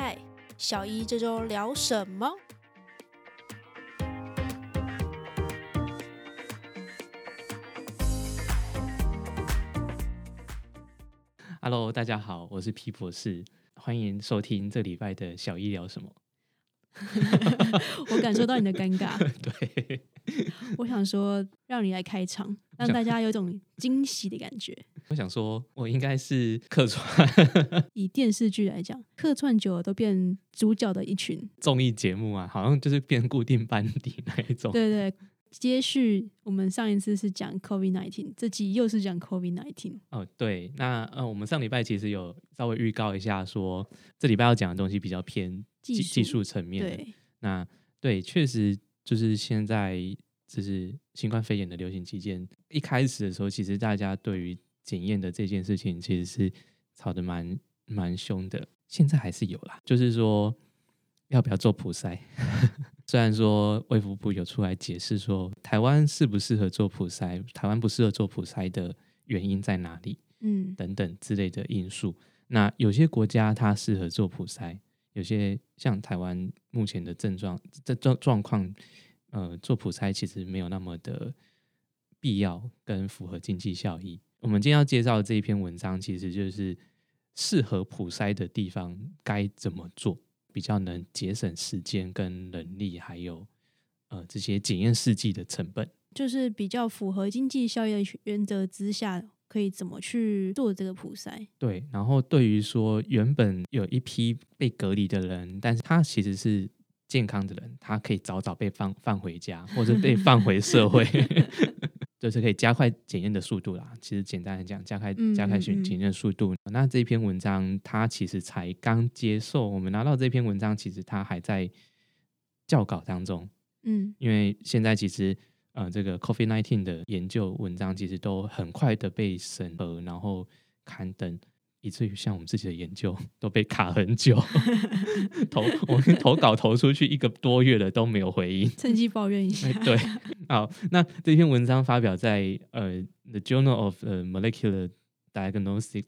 嗨，小一这周聊什么？Hello，大家好，我是皮博士，欢迎收听这礼拜的小医聊什么？我感受到你的尴尬，对，我想说让你来开场，让大家有种惊喜的感觉。我想说，我应该是客串以电视剧来讲，客串久了都变主角的一群，综艺节目啊，好像就是变固定班底那一种。对对。接续我们上一次是讲 COVID nineteen，这集又是讲 COVID nineteen。哦，对，那呃，我们上礼拜其实有稍微预告一下说这礼拜要讲的东西比较偏技技术技术层面的。对，那对，确实就是现在就是新冠肺炎的流行期间，一开始的时候，其实大家对于检验的这件事情其实是吵得蛮蛮凶的，现在还是有啦，就是说要不要做普筛。虽然说卫福部有出来解释说台湾适不适合做普筛，台湾不适合做普筛的原因在哪里嗯，等等之类的因素。那有些国家它适合做普筛，有些像台湾目前的症状这状状况，呃，做普筛其实没有那么的必要跟符合经济效益。我们今天要介绍的这一篇文章，其实就是适合普筛的地方该怎么做，比较能节省时间跟人力，还有呃这些检验试剂的成本。就是比较符合经济效益的原则之下，可以怎么去做这个普筛？对，然后对于说原本有一批被隔离的人，但是他其实是健康的人，他可以早早被放放回家，或者被放回社会 就是可以加快检验的速度啦。其实简单来讲，加快加快检检验的速度。那这篇文章它其实才刚接受，我们拿到这篇文章，其实它还在校稿当中。嗯，因为现在其实呃，这个 COVID nineteen 的研究文章其实都很快的被审核，然后刊登，以至于像我们自己的研究都被卡很久，投我们投稿投出去一个多月了都没有回应。趁机抱怨一下哎。对，好，那这篇文章发表在呃《The Journal of 呃 Molecular Diagnostics》，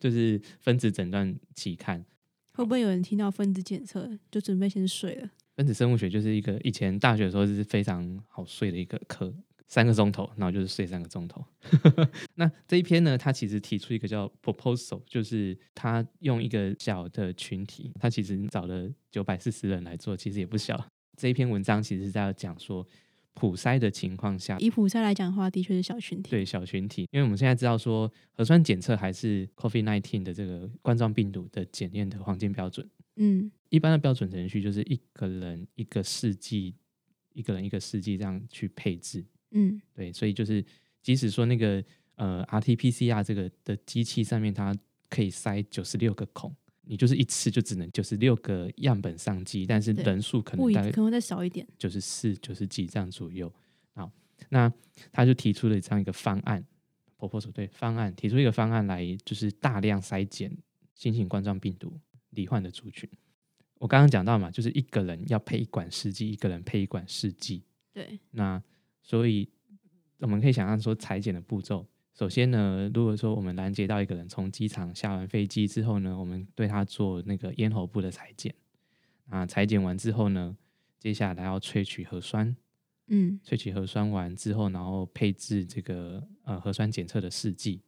就是分子诊断期刊。会不会有人听到分子检测就准备先睡了？分子生物学就是一个以前大学的时候是非常好睡的一个课，三个钟头，然后就是睡三个钟头。那这一篇呢，它其实提出一个叫 proposal，就是他用一个小的群体，他其实找了九百四十人来做，其实也不小。这一篇文章其实是在讲说普筛的情况下，以普筛来讲的话，的确是小群体。对小群体，因为我们现在知道说核酸检测还是 COVID nineteen 的这个冠状病毒的检验的黄金标准。嗯一般的标准程序就是一个人一个试剂，一个人一个试剂这样去配置。嗯对，所以就是即使说那个呃 RT-PCR 这个的机器上面它可以塞九十六个孔，你就是一次就只能九十六个样本上机，但是人数可能大概可能会再少一点。九十四、九十几这样左右。好，那他就提出了这样一个方案，proposal 对方案提出一个方案来，就是大量筛检新型冠状病毒罹患的族群。我刚刚讲到嘛，就是一个人要配一管试剂，一个人配一管试剂。对，那所以我们可以想象说裁剪的步骤。首先呢，如果说我们拦截到一个人从机场下完飞机之后呢，我们对他做那个咽喉部的裁剪。啊，裁剪完之后呢，接下来要萃取核酸，嗯萃取核酸完之后，然后配置这个呃核酸检测的试剂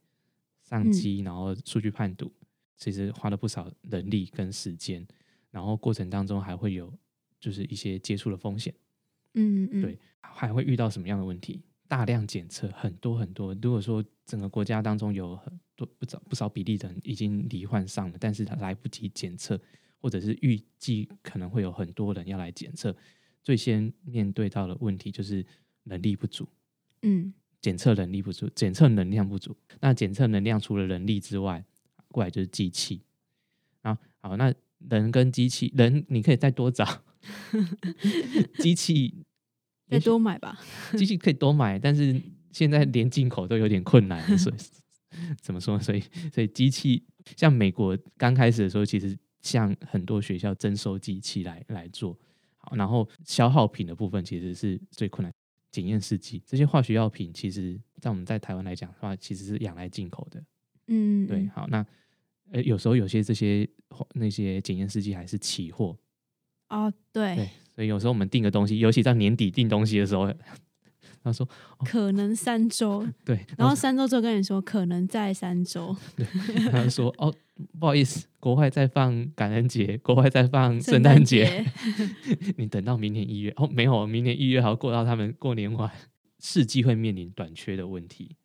上嗯机，然后数据判读，其实花了不少人力跟时间，然后过程当中还会有就是一些接触的风险。嗯嗯，对还会遇到什么样的问题？大量检测很多很多。如果说整个国家当中有很多不少不少比例的人已经罹患上了，但是他来不及检测，或者是预计可能会有很多人要来检测，最先面对到的问题就是能力不足，嗯检测能力不足，检测能量不足。那检测能量除了人力之外，过来就是机器。然后好，那人跟机器，人你可以再多找，机器再多买吧。机器可以多买，但是现在连进口都有点困难，所以怎么说？所以所以机器像美国刚开始的时候，其实像很多学校征收机器来来做，好，然后消耗品的部分其实是最困难。检验试剂这些化学药品，其实在我们在台湾来讲的话，其实是仰赖进口的。嗯，对，嗯好，那呃有时候有些这些那些检验试剂还是期货，哦，对，对，所以有时候我们订个东西，尤其在年底订东西的时候，他说可能三周，对，然后三周之后跟你说可能在三周，他说哦，不好意思，国外在放感恩节，国外在放圣诞节，你等到明年一月。哦，没有，明年一月还要过到他们过年晚，试剂会面临短缺的问题，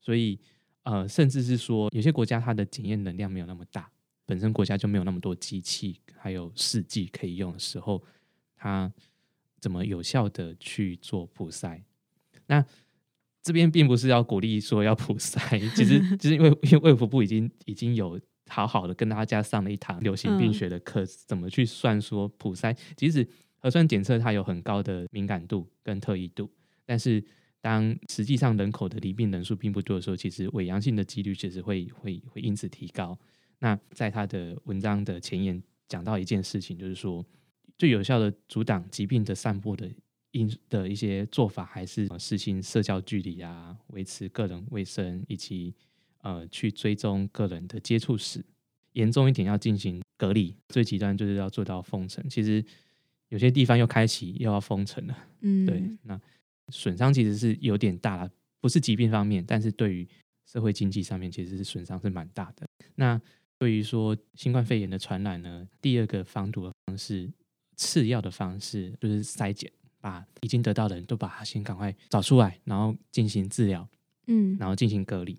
所以呃，甚至是说有些国家它的检验能量没有那么大，本身国家就没有那么多机器还有试剂可以用的时候，它怎么有效的去做普筛？那这边并不是要鼓励说要普筛，其实 就是因为因为卫福部已经已经有好好的跟大家上了一堂流行病学的课，怎么去算说普筛？即使核酸检测它有很高的敏感度跟特异度，但是当实际上人口的离病人数并不多的时候，其实伪阳性的几率其实会会会因此提高。那在他的文章的前言讲到一件事情，就是说最有效的阻挡疾病的散播的。因的一些做法还是实行社交距离啊，维持个人卫生，以及呃去追踪个人的接触史。严重一点要进行隔离，最极端就是要做到封城。其实有些地方又开启又要封城了，嗯，对，那损伤其实是有点大了，不是疾病方面，但是对于社会经济上面其实是损伤是蛮大的。那对于说新冠肺炎的传染呢，第二个防堵的方式，次要的方式就是筛检。把已经得到的人都把他先赶快找出来，然后进行治疗，嗯，然后进行隔离。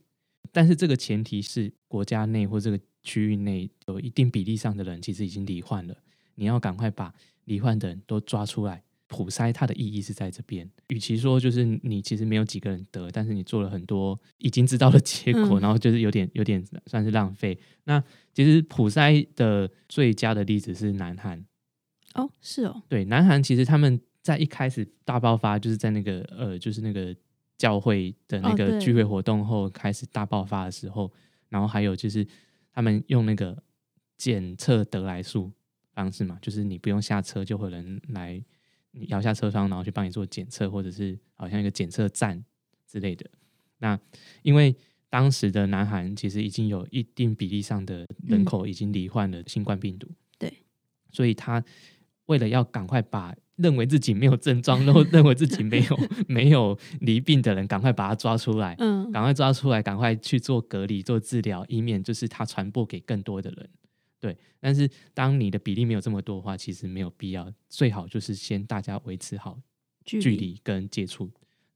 但是这个前提是国家内或这个区域内有一定比例上的人其实已经罹患了，你要赶快把罹患的人都抓出来普筛。它的意义是在这边，与其说就是你其实没有几个人得，但是你做了很多已经知道的结果，然后就是有点有点算是浪费。那其实普筛的最佳的例子是南韩。哦，是哦，对，南韩其实他们。在一开始大爆发，就是在那个呃，就是那个教会的那个聚会活动后开始大爆发的时候，然后还有就是他们用那个检测得来速方式嘛，就是你不用下车就会有人来摇下车窗，然后去帮你做检测，或者是好像一个检测站之类的。那因为当时的南韩其实已经有一定比例上的人口已经罹患了新冠病毒，对，所以他为了要赶快把认为自己没有症状，然后认为自己没有 没有离病的人，赶快把他抓出来，嗯，赶快抓出来，赶快去做隔离、做治疗，以免就是他传播给更多的人。对，但是当你的比例没有这么多的话，其实没有必要，最好就是先大家维持好距离跟接触。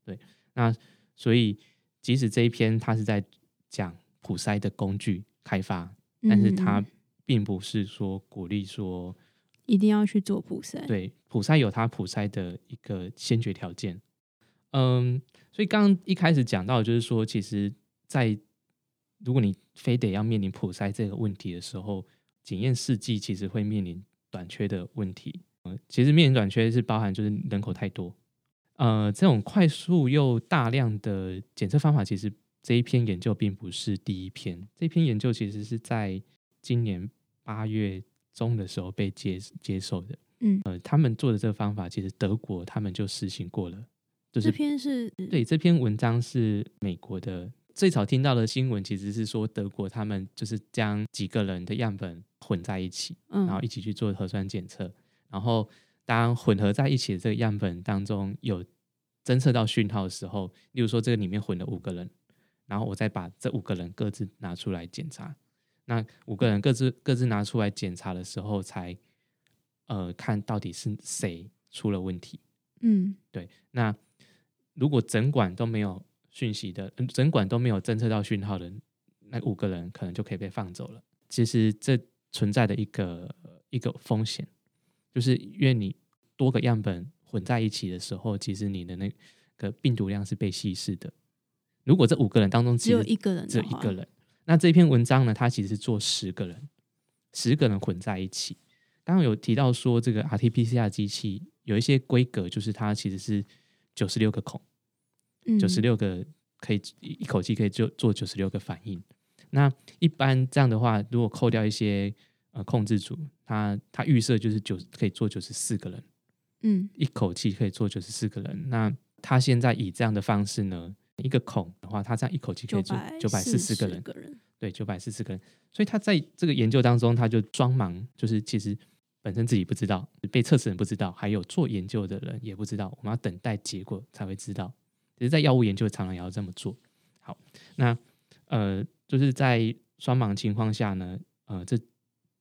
对，那所以即使这一篇他是在讲普筛的工具开发，但是他并不是说鼓励说。一定要去做普筛，对，普筛有它普筛的一个先决条件。嗯，所以刚刚一开始讲到，就是说，其实，在如果你非得要面临普筛这个问题的时候，检验试剂其实会面临短缺的问题。呃，其实面临短缺是包含就是人口太多，呃，这种快速又大量的检测方法，其实这一篇研究并不是第一篇，这篇研究其实是在今年八月。中的时候被接接受的，嗯，呃，他们做的这个方法，其实德国他们就实行过了。就是这篇是对这篇文章是美国的最早听到的新闻，其实是说德国他们就是将几个人的样本混在一起，然后一起去做核酸检测。然后当混合在一起的这个样本当中有侦测到讯号的时候，例如说这个里面混了五个人，然后我再把这五个人各自拿出来检查。那五个人各自各自拿出来检查的时候，才呃看到底是谁出了问题。嗯，对。那如果整管都没有讯息的，整管都没有侦测到讯号的，那五个人可能就可以被放走了。其实这存在的一个一个风险，就是因为你多个样本混在一起的时候，其实你的那个病毒量是被稀释的。如果这五个人当中只有一个人，只有一个人。那这篇文章呢？它其实是做十个人，十个人混在一起。刚刚有提到说，这个 RT-PCR 机器有一些规格，就是它其实是九十六个孔，九十六个可以一口气可以就做九十六个反应。那一般这样的话，如果扣掉一些呃控制组，他他预设就是九可以做九十四个人，嗯，一口气可以做九十四个人。那他现在以这样的方式呢，一个孔的话，他这样一口气可以做九百四十个人，对，九百四十个人。所以他在这个研究当中，他就装盲，就是其实本身自己不知道，被测试人不知道，还有做研究的人也不知道，我们要等待结果才会知道。其实，在药物研究常常也要这么做。好，那呃，就是在双盲情况下呢，呃，这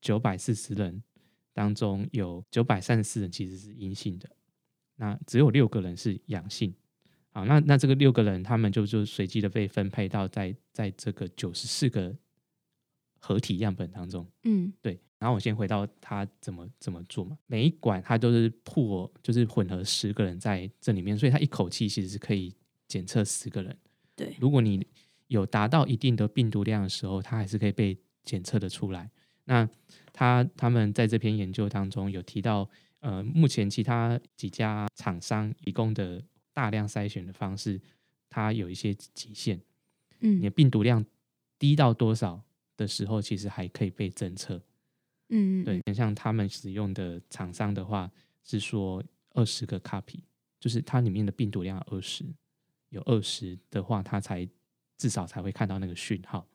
九百四十人当中有九百三十四人其实是阴性的，那只有六个人是阳性。好，那那这个六个人他们就就随机的被分配到在在这个九十四个合体样本当中。嗯，对。然后我先回到他怎么怎么做嘛，每一管他都是破，就是混合十个人在这里面，所以他一口气其实是可以检测十个人。对，如果你有达到一定的病毒量的时候，它还是可以被检测的出来。那他他们在这篇研究当中有提到，呃，目前其他几家厂商提供的大量筛选的方式，它有一些极限。嗯，你的病毒量低到多少的时候，其实还可以被侦测。嗯，对，像他们使用的厂商的话，是说二十个 copy，就是它里面的病毒量二十，有二十的话，它才至少才会看到那个讯号。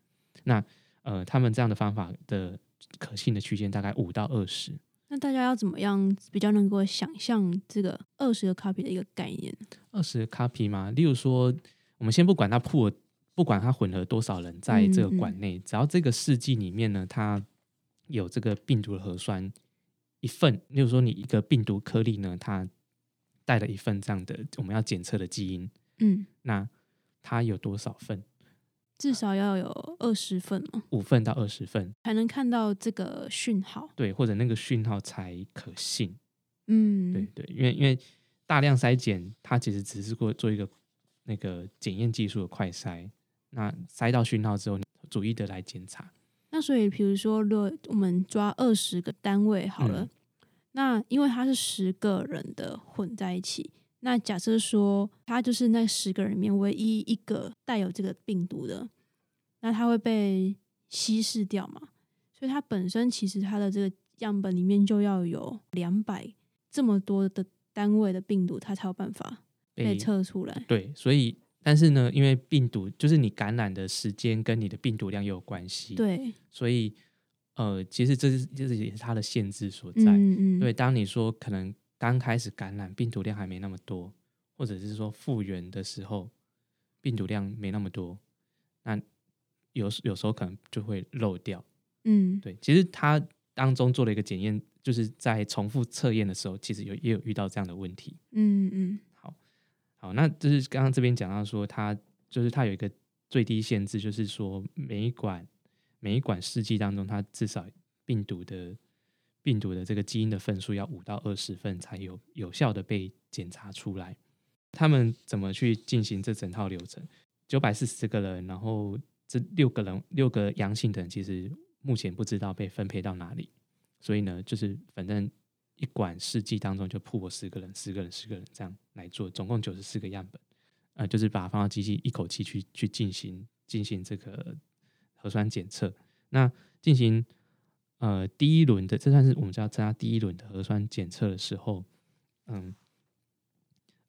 那呃，他们这样的方法的可信的区间大概五到二十。那大家要怎么样比较能够想象这个二十个 copy 的一个概念？二十个 copy 吗？例如说，我们先不管它破，不管它混合多少人在这个管内，只要这个试剂里面呢，它有这个病毒的核酸一份，例如说你一个病毒颗粒呢，它带了一份这样的我们要检测的基因，嗯，那它有多少份？至少要有二十份嘛，五份到二十份。才能看到这个讯号，对，或者那个讯号才可信。嗯，对对，因为因为大量筛检，它其实只是过做一个那个检验技术的快筛，那筛到讯号之后，逐一的来检查。那所以，比如说，如果我们抓二十个单位好了，那因为它是十个人的混在一起，那假设说他就是那十个人里面唯一一个带有这个病毒的，那他会被稀释掉嘛？所以它本身其实它的这个样本里面就要有两百这么多的单位的病毒，它才有办法被测出来。对，所以。但是呢，因为病毒就是你感染的时间跟你的病毒量也有关系，对，所以呃，其实这是这是也是它的限制所在。嗯嗯，因为，当你说可能刚开始感染病毒量还没那么多，或者是说复原的时候病毒量没那么多，那有有时候可能就会漏掉。嗯，对，其实他当中做了一个检验，就是在重复测验的时候，其实有也有遇到这样的问题。嗯嗯。好，好那就是刚刚这边讲到说，它就是它有一个最低限制，就是说每一管每一管试剂当中，它至少病毒的病毒的这个基因的份数要五到二十份，才有有效的被检查出来。他们怎么去进行这整套流程？九百四十个人，然后这六个人六个阳性的人，其实目前不知道被分配到哪里，所以呢，就是反正。一管试剂当中就铺了十个人，十个人，十个人这样来做，总共九十四个样本，呃，就是把它放到机器一口气去去进行进行这个核酸检测。那进行呃第一轮的，这算是我们叫参加第一轮的核酸检测的时候，嗯，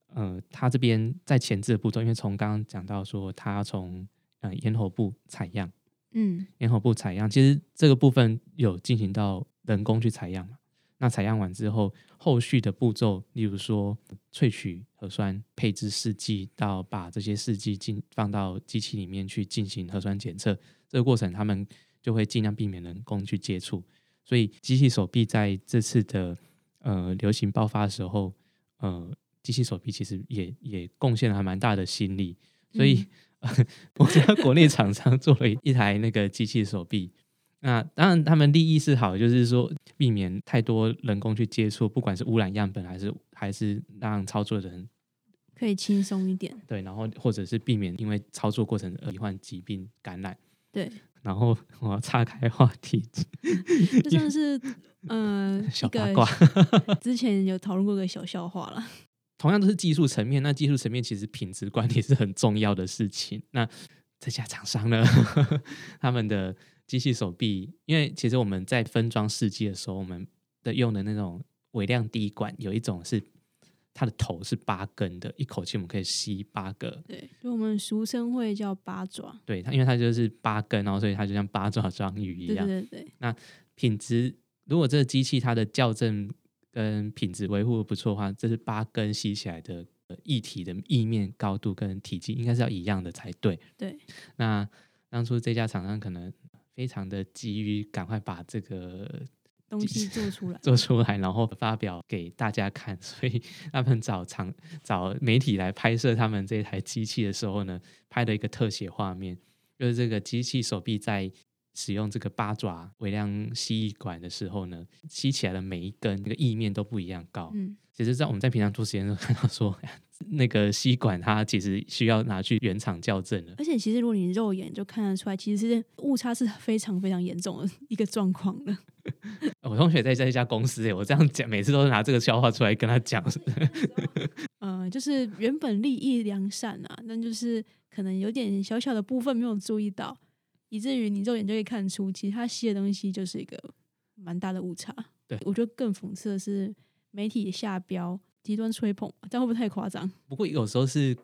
呃，他这边在前置的步骤，因为从刚刚讲到说，他要从呃咽喉部采样，嗯，咽喉部采样，其实这个部分有进行到人工去采样嘛。那采样完之后，后续的步骤，例如说萃取核酸、配置试剂，到把这些试剂进放到机器里面去进行核酸检测，这个过程他们就会尽量避免人工去接触。所以机器手臂在这次的呃流行爆发的时候，呃，机器手臂其实也也贡献了还蛮大的心力。所以 我知道国内厂商做了一台那个机器手臂。那当然，他们利益是好，就是说避免太多人工去接触，不管是污染样本还是还是让操作的人可以轻松一点。对，然后或者是避免因为操作过程而罹患疾病感染。对。然后我要岔开话题，就算是嗯 小八卦，之前有讨论过个小笑话了。同样都是技术层面，那技术层面其实品质管理是很重要的事情。那这家厂商呢，他们的。机器手臂，因为其实我们在分装试剂的时候，我们的用的那种微量滴管，有一种是它的头是八根的，一口气我们可以吸八个。对，就我们俗称会叫八爪。对它，因为它就是八根，然后所以它就像八爪章鱼一对样。对对对，品质，如果这个机器它的校正跟品质维护得不错的话，这是八根吸起来的呃液体的液面高度跟体积应该是要一样的才对。对，那当初这家厂商可能非常的急于赶快把这个东西做出来。做出来，然后发表给大家看，所以他们找厂找媒体来拍摄他们这台机器的时候呢，拍了一个特写画面，就是这个机器手臂在使用这个八爪微量吸液管的时候呢，吸起来的每一根那个液面都不一样高。嗯，其实，在我们在平常做实验的时候看到说，那个吸管它其实需要拿去原厂校正的。而且其实如果你肉眼就看得出来，其实是误差是非常非常严重的一个状况的。我同学在这一家公司，欸我这样讲，每次都是拿这个笑话出来跟他讲。呃，就是原本利益良善啊，但就是可能有点小小的部分没有注意到，以至于你肉眼就可以看出，其实他吸的东西就是一个蛮大的误差。对我觉得更讽刺的是媒体下标极端吹捧，这样会不会太夸张？不过有时候是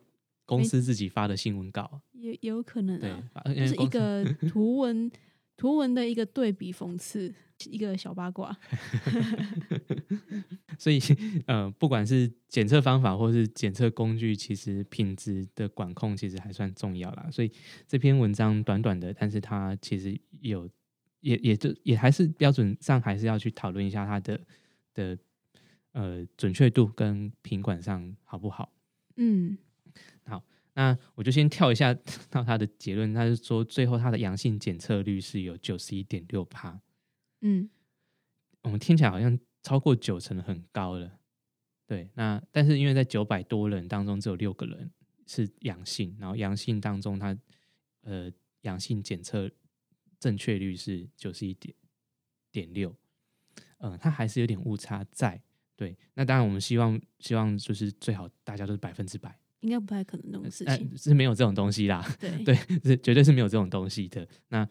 公司自己发的新闻稿，也也有可能对啊，，就是一个图文图文的一个对比讽刺，一个小八卦。所以呃，不管是检测方法或是检测工具，其实品质的管控其实还算重要啦。所以这篇文章短短的，但是它其实有也也就也还是标准上还是要去讨论一下它的的呃准确度跟品管上好不好。嗯，那我就先跳一下 到他的结论，他是说最后他的阳性检测率是有九十一点六帕，嗯，我们听起来好像超过九成很高了。对，那但是因为在九百多人当中只有六个人是阳性，然后阳性当中他呃阳性检测正确率是九十一点点六，嗯，它还是有点误差在。对，那当然我们希望希望就是最好大家都是百分之百，应该不太可能这种事但情。是没有这种东西啦。对 对，是绝对是没有这种东西的。那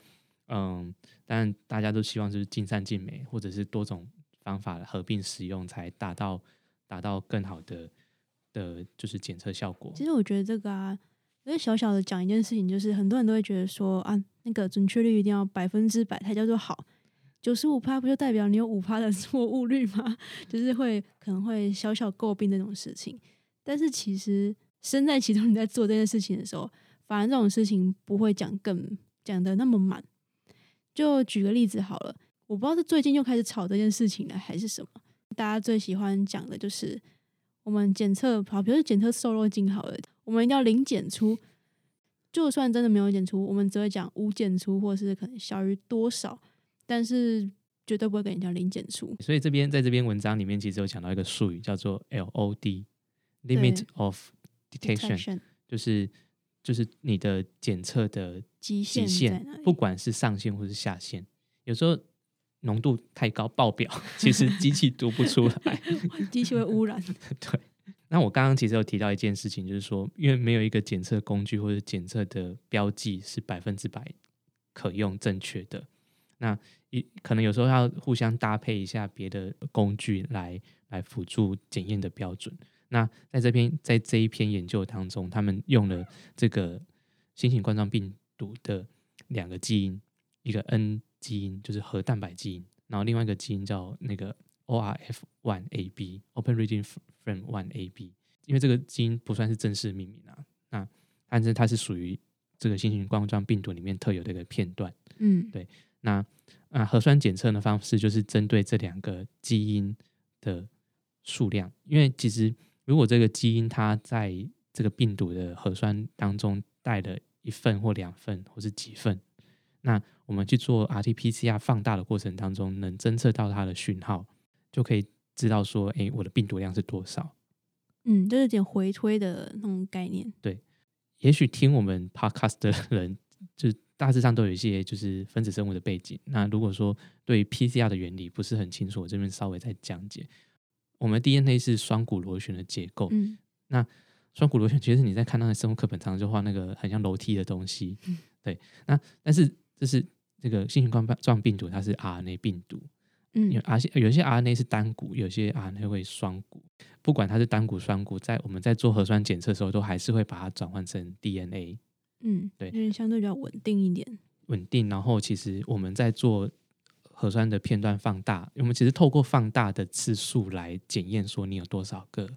嗯，当然大家都希望就是尽善尽美，或者是多种方法合并使用，才达到达到更好的的，就是检测效果。其实我觉得这个啊，因为小小的讲一件事情，就是很多人都会觉得说啊，那个准确率一定要百分之百才叫做好，九十五趴不就代表你有五趴的 错误率吗？就是会可能会小小诟病那种事情。但是其实身在其中，你在做这件事情的时候，反而这种事情不会讲更讲的那么满。就举个例子好了，我不知道是最近又开始吵这件事情了，还是什么。大家最喜欢讲的就是我们检测，好，比如说检测瘦肉精好了，我们一定要零检出。就算真的没有检出，我们只会讲无检出，或是可能小于多少，但是绝对不会跟人家零检出。所以这边在这篇文章里面，其实有讲到一个术语叫做 LOD（Limit of Detection），就是就是你的检测的极极限？不管是上限或是下限，有时候浓度太高爆表，其实机器读不出来。机器会污染。对，那我刚刚其实有提到一件事情，就是说，因为没有一个检测工具或者检测的标记是百分之百可用正确的，那一可能有时候要互相搭配一下别的工具来来辅助检验的标准。那在这篇在这一篇研究当中，他们用了这个新型冠状病毒的两个基因，一个 N 基因就是核蛋白基因，然后另外一个基因叫那个 ORF one AB Open Region Frame one AB，因为这个基因不算是正式命名啊，那但是它是属于这个新型冠状病毒里面特有的一个片段。嗯，对那啊，核酸检测的方式就是针对这两个基因的数量，因为其实如果这个基因它在这个病毒的核酸当中带了一份或两份或是几份，那我们去做 RT-PCR 放大的过程当中，能侦测到它的讯号，就可以知道说，哎，我的病毒量是多少。嗯，就是有点回推的那种概念。对也许听我们 podcast 的人，就大致上都有一些就是分子生物的背景。那如果说对于 PCR 的原理不是很清楚，我这边稍微再讲解。我们 DNA 是双股螺旋的结构，嗯，双股螺旋其实你在看那个生物课本上就画那个很像楼梯的东西，嗯对。那但是这是这个新型冠状病毒，它是 RNA 病毒嗯因为 R 有些 RNA 是单股，有些 RNA 会双股。不管它是单股、双股，在我们在做核酸检测的时候，都还是会把它转换成 DNA 嗯，对就是相对比较稳定一点。稳定。然后其实我们在做核酸的片段放大，我们其实透过放大的次数来检验说你有多少个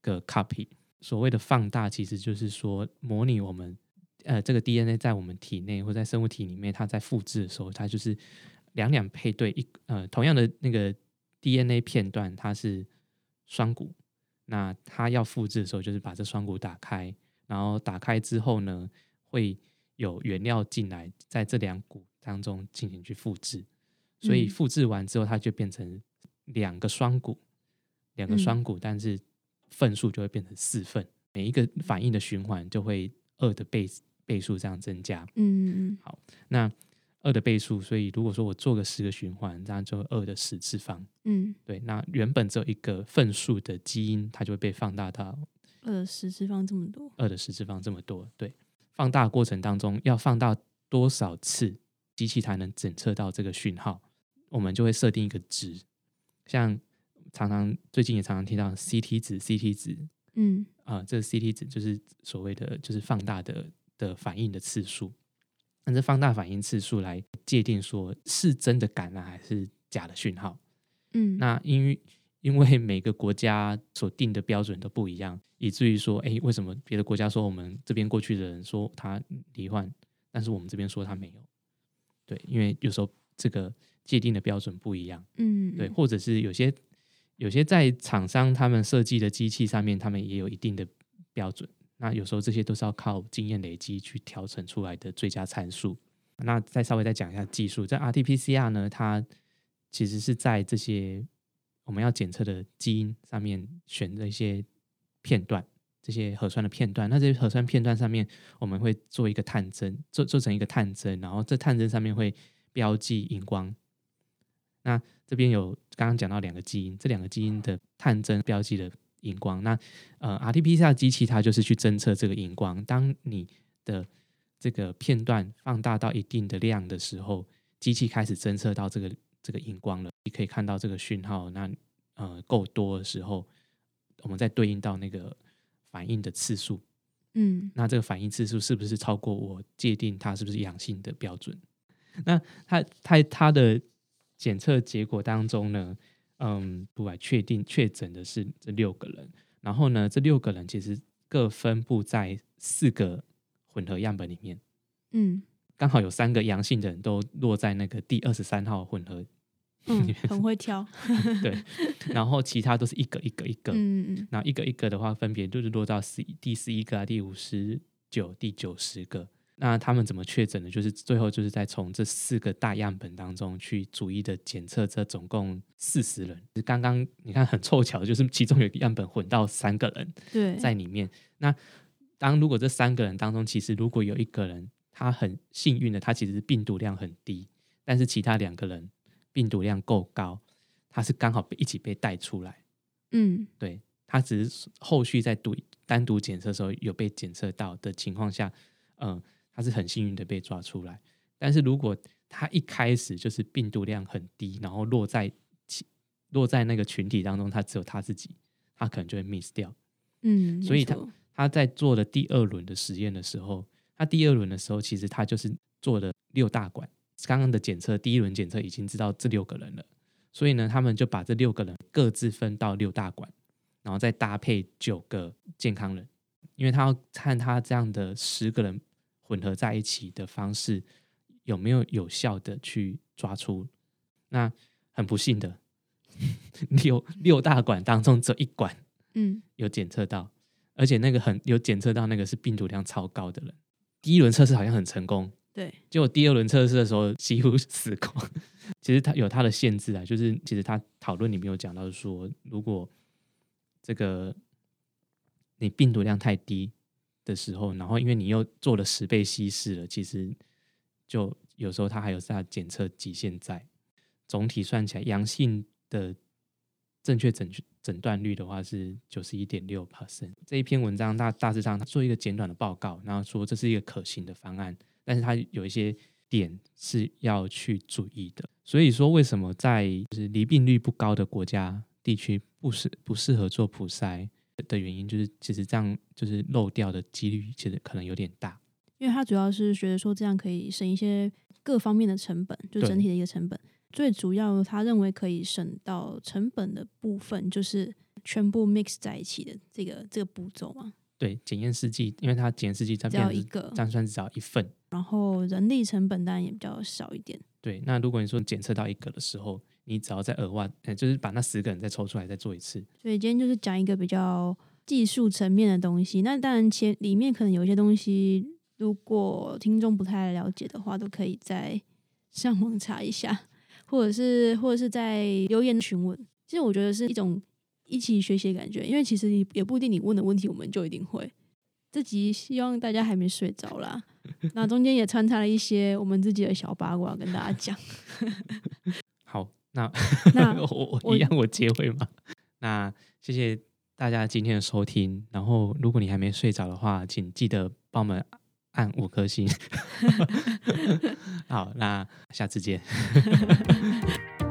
个 copy。所谓的放大，其实就是说模拟我们呃这个 DNA 在我们体内或在生物体里面，它在复制的时候，它就是两两配对一呃同样的那个 DNA 片段，它是双股。那它要复制的时候，就是把这双股打开，然后打开之后呢，会有原料进来，在这两股当中进行去复制。所以嗯复制完之后，它就变成两个双股，两个嗯双股，但是份数就会变成四份，每一个反应的循环就会二的倍倍数这样增加。嗯嗯嗯。好那二的倍数，所以如果说我做个十个循环，这样就二的十次方。嗯，对，那原本只有一个份数的基因，它就会被放大到二的十次方这么多。二的十次方这么多。对，放大过程当中要放大多少次，机器才能检测到这个讯号？我们就会设定一个值，像常常最近也常常听到 CT 值，CT 值嗯啊、这个 CT 值就是所谓的就是放大的的反应的次数，按这放大反应次数来界定说是真的感染还是假的讯号。嗯，那因为因为每个国家所定的标准都不一样，以至于说，哎，为什么别的国家说我们这边过去的人说他罹患，但是我们这边说他没有？对，因为有时候这个界定的标准不一样，嗯对，或者是有些有些在厂商他们设计的机器上面，他们也有一定的标准。那有时候这些都是要靠经验累积去调整出来的最佳参数。那再稍微再讲一下技术，在 RT-PCR 呢，它其实是在这些我们要检测的基因上面选的一些片段，这些核酸的片段。那这些核酸片段上面，我们会做一个探针，做做成一个探针，然后这探针上面会标记荧光。那这边有刚刚讲到两个基因，这两个基因的探针标记的荧光。那呃，RT-PCR 机器它就是去侦测这个荧光。当你的这个片段放大到一定的量的时候，机器开始侦测到这个这个荧光了，你可以看到这个讯号。那呃够多的时候，我们再对应到那个反应的次数。嗯那这个反应次数是不是超过我界定它是不是阳性的标准？那它它它的检测结果当中呢，嗯，不来确定确诊的是这六个人，然后呢，这六个人其实各分布在四个混合样本里面，嗯刚好有三个阳性的人都落在那个第二十三号混合，嗯，很会挑。对，然后其他都是一个一个一个，嗯嗯然后一个一个的话，分别就是落到十第十一个啊、第五十九、第九十个。那他们怎么确诊的？就是最后就是在从这四个大样本当中去逐一的检测，这总共四十人。刚刚你看很凑巧，就是其中有一个样本混到三个人对，在里面。那当如果这三个人当中，其实如果有一个人他很幸运的，他其实是病毒量很低，但是其他两个人病毒量够高，他是刚好被一起被带出来。嗯对，他只是后续在独单独检测的时候有被检测到的情况下，嗯、他是很幸运的被抓出来。但是如果他一开始就是病毒量很低，然后落在其落在那个群体当中，他只有他自己，他可能就会 miss 掉。嗯，所以他他在做的第二轮的实验的时候，他第二轮的时候，其实他就是做了六大管。刚刚的检测，第一轮检测已经知道这六个人了，所以呢，他们就把这六个人各自分到六大管，然后再搭配九个健康人，因为他要看他这样的十个人混合在一起的方式有没有有效的去抓出。那很不幸的，六六大管当中只有一管嗯有检测到，而且那个很有检测到那个是病毒量超高的人。第一轮测试好像很成功，对，结果第二轮测试的时候几乎死光。其实它有它的限制啊，就是其实他讨论里面有讲到说，如果这个你病毒量太低的时候，然后因为你又做了十倍稀释了，其实就有时候它还有它检测极限在。总体算起来，阳性的正确诊诊断率的话是九十一点六 percent。这一篇文章大大致上它做一个简短的报告，然后说这是一个可行的方案，但是它有一些点是要去注意的。所以说，为什么在就是离病率不高的国家地区不适不适合做普筛的原因，就是其实这样就是漏掉的几率其实可能有点大。因为他主要是觉得说这样可以省一些各方面的成本，就整体的一个成本。最主要他认为可以省到成本的部分，就是全部 mix 在一起的这个这个步骤嘛，对，检验试剂，因为它检验试剂这只要一个这，样算至少一份。然后人力成本当然也比较少一点。对，那如果你说检测到一个的时候，你只要再额外，呃就是把那十个人再抽出来再做一次。所以今天就是讲一个比较技术层面的东西。那当然前里面可能有一些东西，如果听众不太了解的话，都可以再上网查一下，或者是或者是在留言询问。其实我觉得是一种一起学习的感觉，因为其实你也不一定你问的问题我们就一定会。这集希望大家还没睡着啦，那中间也穿插了一些我们自己的小八卦跟大家讲。好，那那 我我我一样我结尾嘛。那谢谢大家今天的收听。然后，如果你还没睡着的话，请记得帮我们按五颗星。好，那下次见。